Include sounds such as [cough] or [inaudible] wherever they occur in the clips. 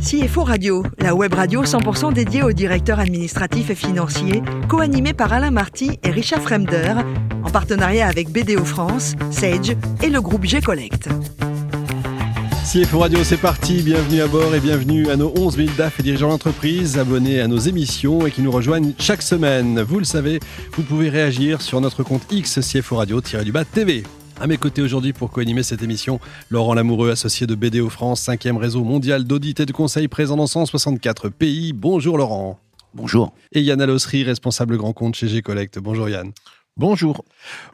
CFO Radio, la web radio 100% dédiée aux directeurs administratifs et financiers, co-animée par Alain Marty et Richard Fremder, en partenariat avec BDO France, Sage et le groupe G-Collect. CFO Radio, c'est parti. Bienvenue à bord et bienvenue à nos 11 000 DAF et dirigeants d'entreprise abonnés à nos émissions et qui nous rejoignent chaque semaine. Vous le savez, vous pouvez réagir sur notre compte X CFO Radio-du-bas TV. À mes côtés aujourd'hui pour co-animer cette émission, Laurent Lamoureux, associé de BDO France, 5e réseau mondial d'audit et de conseil présent dans 164 pays. Bonjour Laurent. Bonjour. Et Yann Alossery, responsable grand compte chez G-Collect. Bonjour Yann. Bonjour.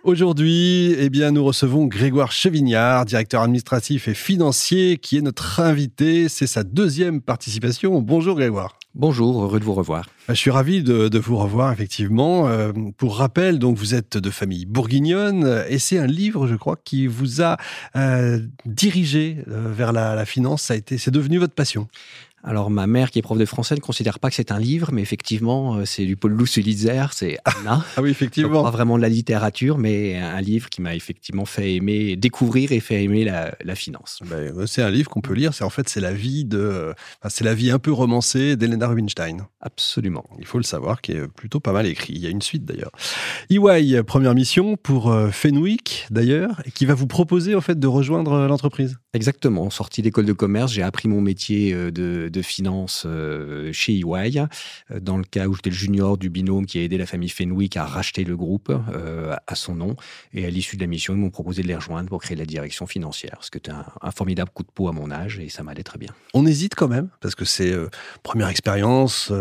Aujourd'hui, eh bien, nous recevons Grégoire Chevignard, directeur administratif et financier, qui est notre invité. C'est sa deuxième participation. Bonjour Grégoire. Bonjour, heureux de vous revoir. Je suis ravi de, vous revoir, effectivement. Euh, pour rappel, donc vous êtes de famille bourguignonne et c'est un livre, je crois, qui vous a euh, dirigé euh, vers la, finance. C'est devenu votre passion. Alors, ma mère, qui est prof de français, ne considère pas que c'est un livre, mais effectivement, euh, c'est du Paul Lousse-Ulitzer, c'est Anna. ah oui, effectivement. pas vraiment de la littérature, mais un livre qui m'a effectivement fait aimer, découvrir et fait aimer la, finance. Ben, c'est un livre qu'on peut lire. C'est en fait, c'est la vie de, c'est la vie un peu romancée d'Elena Rubinstein. Absolument. Il faut le savoir, qui est plutôt pas mal écrit. Il y a une suite d'ailleurs. EY, première mission pour euh, Fenwick d'ailleurs, qui va vous proposer en fait de rejoindre euh, l'entreprise. Exactement. Sorti d'école de commerce, j'ai appris mon métier de de finance euh, chez EY, euh, dans le cas où j'étais le junior du binôme qui a aidé la famille Fenwick à racheter le groupe euh, à son nom. Et à l'issue de la mission, ils m'ont proposé de les rejoindre pour créer la direction financière, ce qui était un, formidable coup de peau à mon âge et ça m'allait très bien. On hésite quand même, parce que c'est première expérience.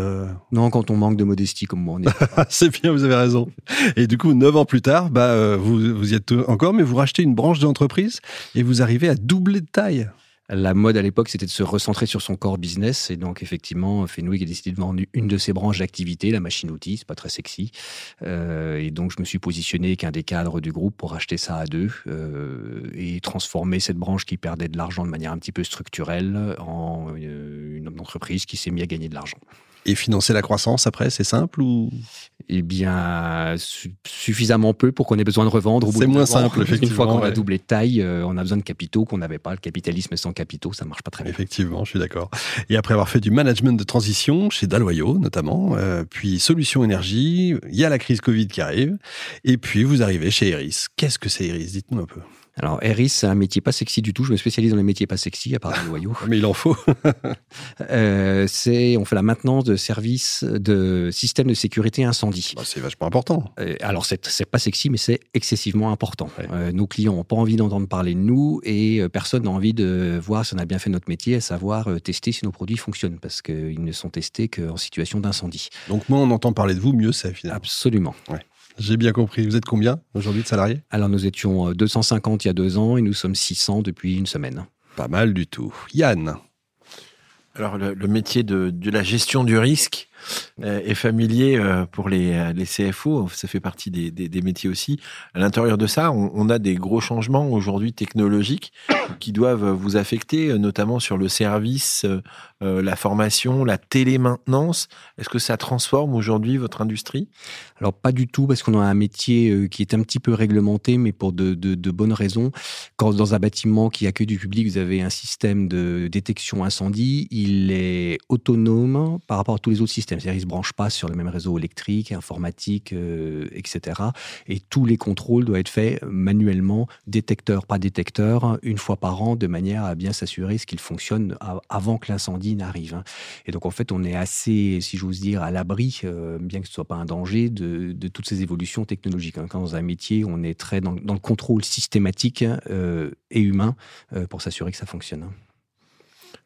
Non, quand on manque de modestie comme moi, on [laughs] c'est bien, vous avez raison. Et du coup, neuf ans plus tard, bah, vous, vous y êtes encore, mais vous rachetez une branche d'entreprise et vous arrivez à doubler de taille. La mode à l'époque, c'était de se recentrer sur son core business. Et donc, effectivement, Fenwick a décidé de vendre une de ses branches d'activité, la machine-outil. C'est pas très sexy. Euh, et donc, je me suis positionné qu'un des cadres du groupe pour acheter ça à deux euh, et transformer cette branche qui perdait de l'argent de manière un petit peu structurelle en euh, une entreprise qui s'est mise à gagner de l'argent. Et financer la croissance après, c'est simple ou? Eh bien, suffisamment peu pour qu'on ait besoin de revendre. C'est moins simple, effectivement. Une fois qu'on a doublé de taille, euh, on a besoin de capitaux qu'on n'avait pas. Le capitalisme sans capitaux, ça marche pas très bien. Effectivement, je suis d'accord. Et après avoir fait du management de transition chez Daloyo notamment, euh, puis Solutions Énergie, il y a la crise Covid qui arrive, et puis vous arrivez chez Eris. Qu'est-ce que c'est Eris Dites-nous un peu. Alors, Eris, c'est un métier pas sexy du tout. Je me spécialise dans les métiers pas sexy, à part les loyaux. [laughs] Mais il en faut. [laughs] euh, c'est, on fait la maintenance de services de systèmes de sécurité incendie. Bah, c'est vachement important. Euh, alors, c'est, c'est pas sexy, mais c'est excessivement important. Euh, nos clients n'ont pas envie d'entendre parler de nous et personne n'a envie de voir si on a bien fait notre métier, à savoir tester si nos produits fonctionnent, parce qu'ils ne sont testés qu'en situation d'incendie. Donc, moins on entend parler de vous, mieux c'est finalement. Absolument. Ouais. J'ai bien compris. Vous êtes combien aujourd'hui de salariés? Alors nous étions 250 il y a deux ans et nous sommes 600 depuis une semaine. Pas mal du tout. Yann Alors le, métier de, la gestion du risque euh, est familier euh, pour les, les, CFO, ça fait partie des, des, métiers aussi. À l'intérieur de ça, on, on, a des gros changements aujourd'hui technologiques qui doivent vous affecter, notamment sur le service, euh, la formation, la télémaintenance. Est-ce que ça transforme aujourd'hui votre industrie? Alors pas du tout, parce qu'on a un métier euh, qui est un petit peu réglementé, mais pour de, bonnes raisons. Quand dans un bâtiment qui accueille du public, vous avez un système de détection incendie, il est autonome par rapport à tous les autres systèmes. C'est-à-dire, il ne se branche pas sur le même réseau électrique, informatique, euh, etc. Et tous les contrôles doivent être faits manuellement, détecteur par détecteur, une fois par an, de manière à bien s'assurer ce qu'il fonctionne avant que l'incendie n'arrive. Hein. Et donc en fait, on est assez, si j'ose dire, à l'abri, euh, bien que ce soit pas un danger, de, toutes ces évolutions technologiques. Hein. Quand dans un métier, on est très dans, le contrôle systématique euh, et humain euh, pour s'assurer que ça fonctionne.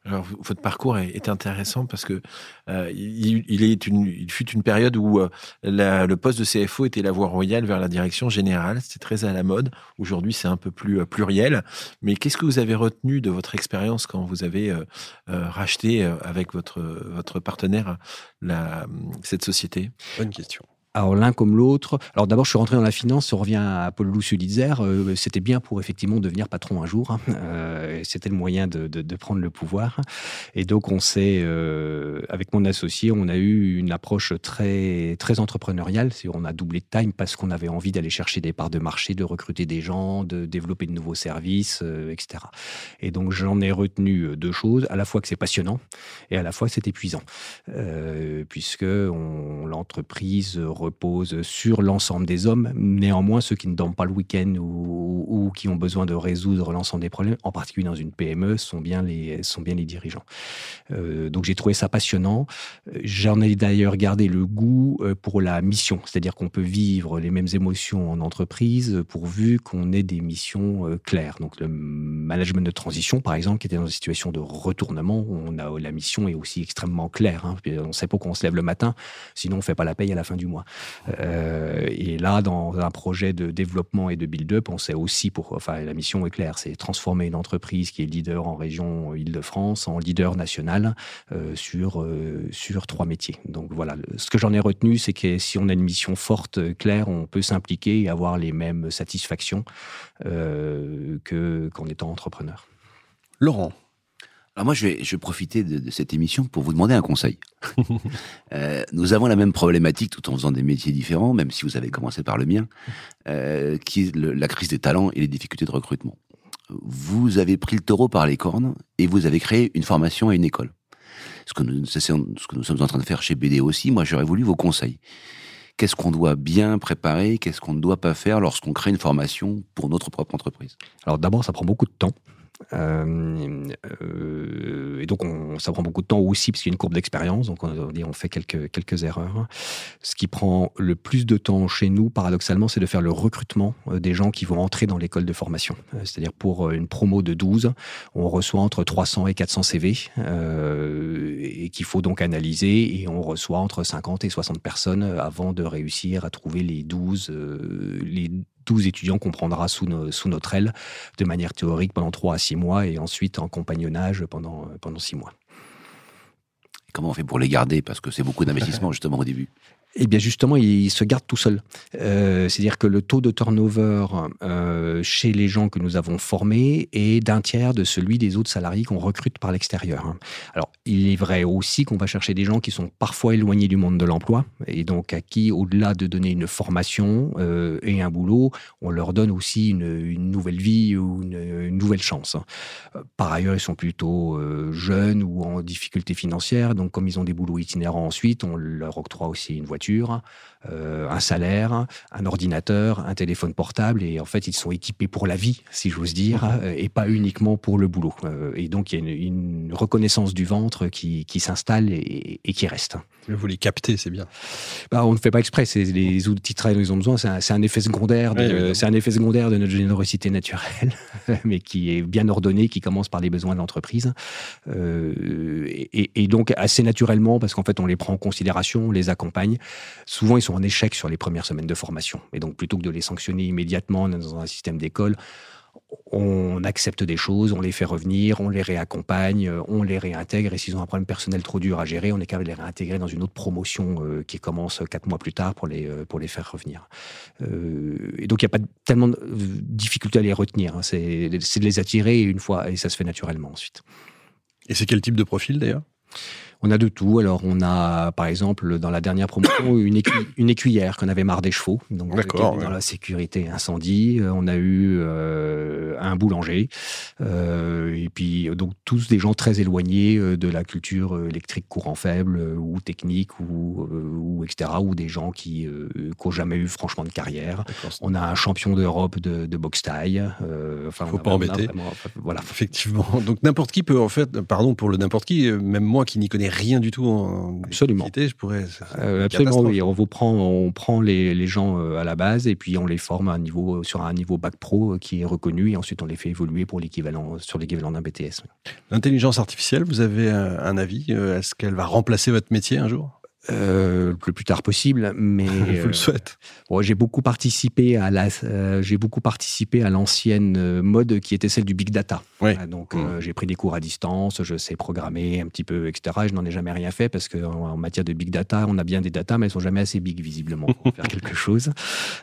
Alors, votre parcours est, intéressant parce que euh, il, fut une période où euh, le poste de CFO était la voie royale vers la direction générale. C'était très à la mode. Aujourd'hui, c'est un peu plus euh, pluriel. Mais qu'est-ce que vous avez retenu de votre expérience quand vous avez racheté avec votre, votre partenaire cette société? Bonne question. Alors l'un comme l'autre. Alors d'abord, je suis rentré dans la finance. On revient à Paul Sulitzer. Euh, c'était bien pour effectivement devenir patron un jour. Hein. Euh, c'était le moyen de, prendre le pouvoir. Et donc on s'est, euh, avec mon associé, on a eu une approche très très entrepreneuriale. On a doublé de time parce qu'on avait envie d'aller chercher des parts de marché, de recruter des gens, de développer de nouveaux services, etc. Et donc j'en ai retenu deux choses à la fois que c'est passionnant et à la fois c'est épuisant, puisque l'entreprise repose sur l'ensemble des hommes. Néanmoins, ceux qui ne dorment pas le week-end ou, qui ont besoin de résoudre l'ensemble des problèmes, en particulier dans une PME, sont bien les, sont bien les dirigeants. Euh, donc j'ai trouvé ça passionnant. J'en ai d'ailleurs gardé le goût euh, pour la mission, c'est-à-dire qu'on peut vivre les mêmes émotions en entreprise pourvu qu'on ait des missions euh, claires. Donc le management de transition, par exemple, qui était dans une situation de retournement, on a la mission est aussi extrêmement claire. Hein. On sait pourquoi on se lève le matin, sinon on fait pas la paye à la fin du mois. Euh, et là, dans un projet de développement et de build-up, on sait aussi pour, enfin, la mission est claire, c'est transformer une entreprise qui est leader en région Île-de-France en leader national euh, sur euh, sur trois métiers. Donc voilà, ce que j'en ai retenu, c'est que si on a une mission forte, claire, on peut s'impliquer et avoir les mêmes satisfactions que qu'en étant entrepreneur. Laurent. Alors moi, je vais, je vais profiter de, de, cette émission pour vous demander un conseil. [laughs] euh, nous avons la même problématique tout en faisant des métiers différents, même si vous avez commencé par le mien, euh, qui est le, la crise des talents et les difficultés de recrutement. Vous avez pris le taureau par les cornes et vous avez créé une formation à une école. Ce que nous, ce que nous sommes en train de faire chez BD aussi, moi j'aurais voulu vos conseils. Qu'est-ce qu'on doit bien préparer Qu'est-ce qu'on ne doit pas faire lorsqu'on crée une formation pour notre propre entreprise? Alors d'abord, ça prend beaucoup de temps. Euh, euh, et donc, on, ça prend beaucoup de temps aussi parce qu'il y a une courbe d'expérience. Donc, on, on, fait quelques, quelques erreurs. Ce qui prend le plus de temps chez nous, paradoxalement, c'est de faire le recrutement euh, des gens qui vont entrer dans l'école de formation. C'est-à-dire, pour une promo de 12, on reçoit entre 300 et 400 CV et qu'il faut donc analyser. Et on reçoit entre 50 et 60 personnes avant de réussir à trouver les 12, euh, les 12 étudiants qu'on prendra sous, notre aile de manière théorique pendant 3 à 6 mois et ensuite en compagnonnage pendant, pendant 6 mois. Comment on fait pour les garder? Parce que c'est beaucoup d'investissement justement au début. Eh bien justement, il se garde tout seul. Euh, C'est-à-dire que le taux de turnover euh, chez les gens que nous avons formés est d'un tiers de celui des autres salariés qu'on recrute par l'extérieur. Alors, il est vrai aussi qu'on va chercher des gens qui sont parfois éloignés du monde de l'emploi et donc à qui, au-delà de donner une formation euh, et un boulot, on leur donne aussi une, une nouvelle vie ou une, une, nouvelle chance. Par ailleurs, ils sont plutôt euh, jeunes ou en difficulté financière, donc comme ils ont des boulots itinérants ensuite, on leur octroie aussi une voiture euh, un salaire, un ordinateur, un téléphone portable, et en fait ils sont équipés pour la vie, si j'ose dire, euh, et pas uniquement pour le boulot. Euh, et donc il y a une, une reconnaissance du ventre qui, qui s'installe et, et, qui reste. Vous les captez, c'est bien. Bah, on ne fait pas exprès, c'est les outils de travail dont ils ont besoin, c'est un, un, effet secondaire, de, oui, c'est un effet secondaire de notre générosité naturelle, [laughs] mais qui est bien ordonné, qui commence par les besoins de l'entreprise, euh, et, et, donc assez naturellement, parce qu'en fait on les prend en considération, on les accompagne. Souvent ils sont en échec sur les premières semaines de formation. Et donc, plutôt que de les sanctionner immédiatement dans un système d'école, on accepte des choses, on les fait revenir, on les réaccompagne, on les réintègre. Et s'ils ont un problème personnel trop dur à gérer, on est capable de les réintégrer dans une autre promotion euh, qui commence quatre mois plus tard pour les, euh, pour les faire revenir. Euh, et donc, il n'y a pas tellement de difficulté à les retenir. Hein. C'est de les attirer une fois, et ça se fait naturellement ensuite. Et c'est quel type de profil d'ailleurs? On a de tout. Alors, on a, par exemple, dans la dernière promotion, [coughs] une, écu une écuyère qu'on avait marre des chevaux. Donc, D'accord. Ouais. Dans la sécurité incendie. On a eu euh, un boulanger. Euh, et puis, donc, tous des gens très éloignés de la culture électrique courant faible ou technique ou, ou etc. Ou des gens qui n'ont jamais eu franchement de carrière. On a un champion d'Europe de, de boxe taille. Euh, enfin, Faut pas embêter. Vraiment, voilà. Effectivement. Donc, n'importe qui peut, en fait, pardon pour le n'importe qui, même moi qui n'y connais rien du tout en absolument. je pourrais euh, absolument oui. on vous prend on prend les, les, gens à la base et puis on les forme à un niveau sur un niveau bac pro qui est reconnu et ensuite on les fait évoluer pour l'équivalent sur l'équivalent d'un BTS l'intelligence artificielle vous avez un avis est-ce qu'elle va remplacer votre métier un jour? Euh, le plus tard possible, mais [laughs] Je vous le souhaite. bon, j'ai beaucoup participé à la, euh, j'ai beaucoup participé à l'ancienne euh, mode qui était celle du big data. Oui. Voilà, donc euh, j'ai pris des cours à distance, je sais programmer un petit peu, etc. Et je n'en ai jamais rien fait parce que en, en matière de big data, on a bien des data, mais elles sont jamais assez big visiblement pour [laughs] faire quelque chose,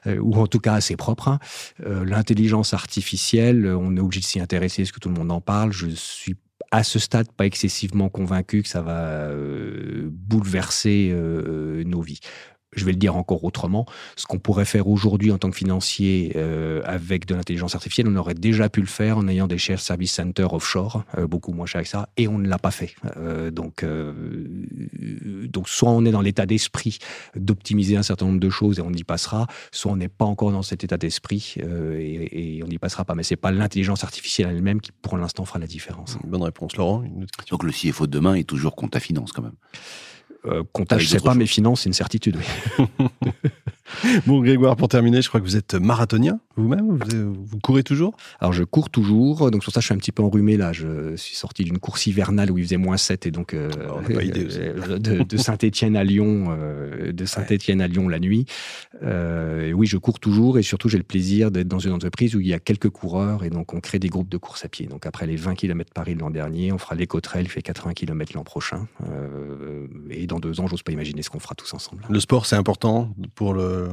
euh, ou en tout cas assez propres. hein. Euh, L'intelligence artificielle, on est obligé de s'y intéresser, parce que tout le monde en parle. Je suis à ce stade pas excessivement convaincu que ça va euh, bouleverser euh, nos vies. Je vais le dire encore autrement. Ce qu'on pourrait faire aujourd'hui en tant que financier euh, avec de l'intelligence artificielle, on aurait déjà pu le faire en ayant des shared service centers offshore, beaucoup moins cher que ça, et on ne l'a pas fait. Donc, donc, soit on est dans l'état d'esprit d'optimiser un certain nombre de choses et on y passera, soit on n'est pas encore dans cet état d'esprit euh, et, et on n'y passera pas. Mais c'est pas l'intelligence artificielle elle-même qui, pour l'instant, fera la différence. Bonne réponse, Laurent. Une autre question. Donc le CFO de demain est toujours compta finance quand même. Euh, comptage, je sais pas, mais finance, c'est une certitude. oui. [laughs] [laughs] Bon, Grégoire, pour terminer, je crois que vous êtes marathonien vous-même. Vous, vous courez toujours? Alors je cours toujours, donc sur ça je suis un petit peu enrhumé là. Je suis sorti d'une course hivernale où il faisait moins 7 et donc euh, n'a pas idée aussi. euh, de, de Saint-Étienne à Lyon, euh, de Saint-Étienne à Lyon la nuit. Euh, et oui, je cours toujours et surtout j'ai le plaisir d'être dans une entreprise où il y a quelques coureurs et donc on crée des groupes de course à pied. Donc après les 20 km Paris l'an dernier, on fera l'éco-trail, il fait 80 km l'an prochain. Et dans deux ans, j'ose pas imaginer ce qu'on fera tous ensemble. Le sport, c'est important pour le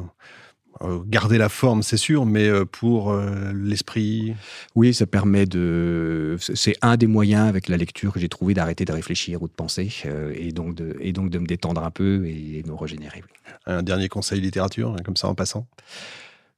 euh, garder la forme, c'est sûr, mais euh, pour euh, l'esprit. Oui, ça permet de. C'est un des moyens avec la lecture que j'ai trouvé d'arrêter de réfléchir ou de penser et, donc de, et donc de me détendre un peu et me régénérer. oui. Un dernier conseil littérature, comme ça en passant?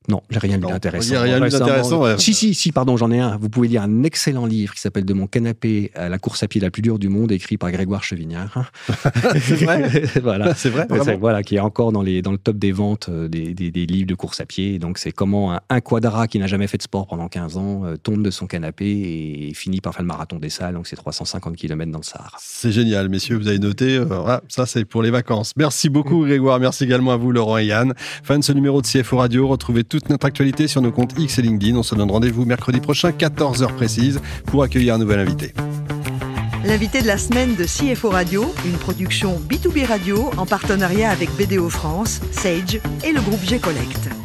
Non, j'ai rien lu d'intéressant. il y a rien lu d'intéressant, ouais. Si, si, si, pardon, j'en ai un. Vous pouvez lire un excellent livre qui s'appelle De mon canapé à la course à pied la plus dure du monde, écrit par Grégoire Chevignard. [laughs] c'est vrai [laughs] voilà. C'est vrai, C'est- vraiment voilà, qui est encore dans, les, dans le top des ventes euh, des, des- des livres de course à pied. Donc, c'est comment un, un quadra qui n'a jamais fait de sport pendant 15 ans euh, tombe de son canapé et finit par faire le marathon des salles. Donc, c'est 350 km dans le Sahara. C'est génial, messieurs, vous avez noté. euh, voilà, ça, c'est pour les vacances. Merci beaucoup, Grégoire. Merci également à vous, Laurent et Yann. Fin de ce numéro de CFO Radio. Retrouvez toute notre actualité sur nos comptes X et LinkedIn. On se donne rendez-vous mercredi prochain, 14h précise, pour accueillir un nouvel invité. L'invité de la semaine de CFO Radio, une production B2B Radio en partenariat avec BDO France, Sage et le groupe G-Collect.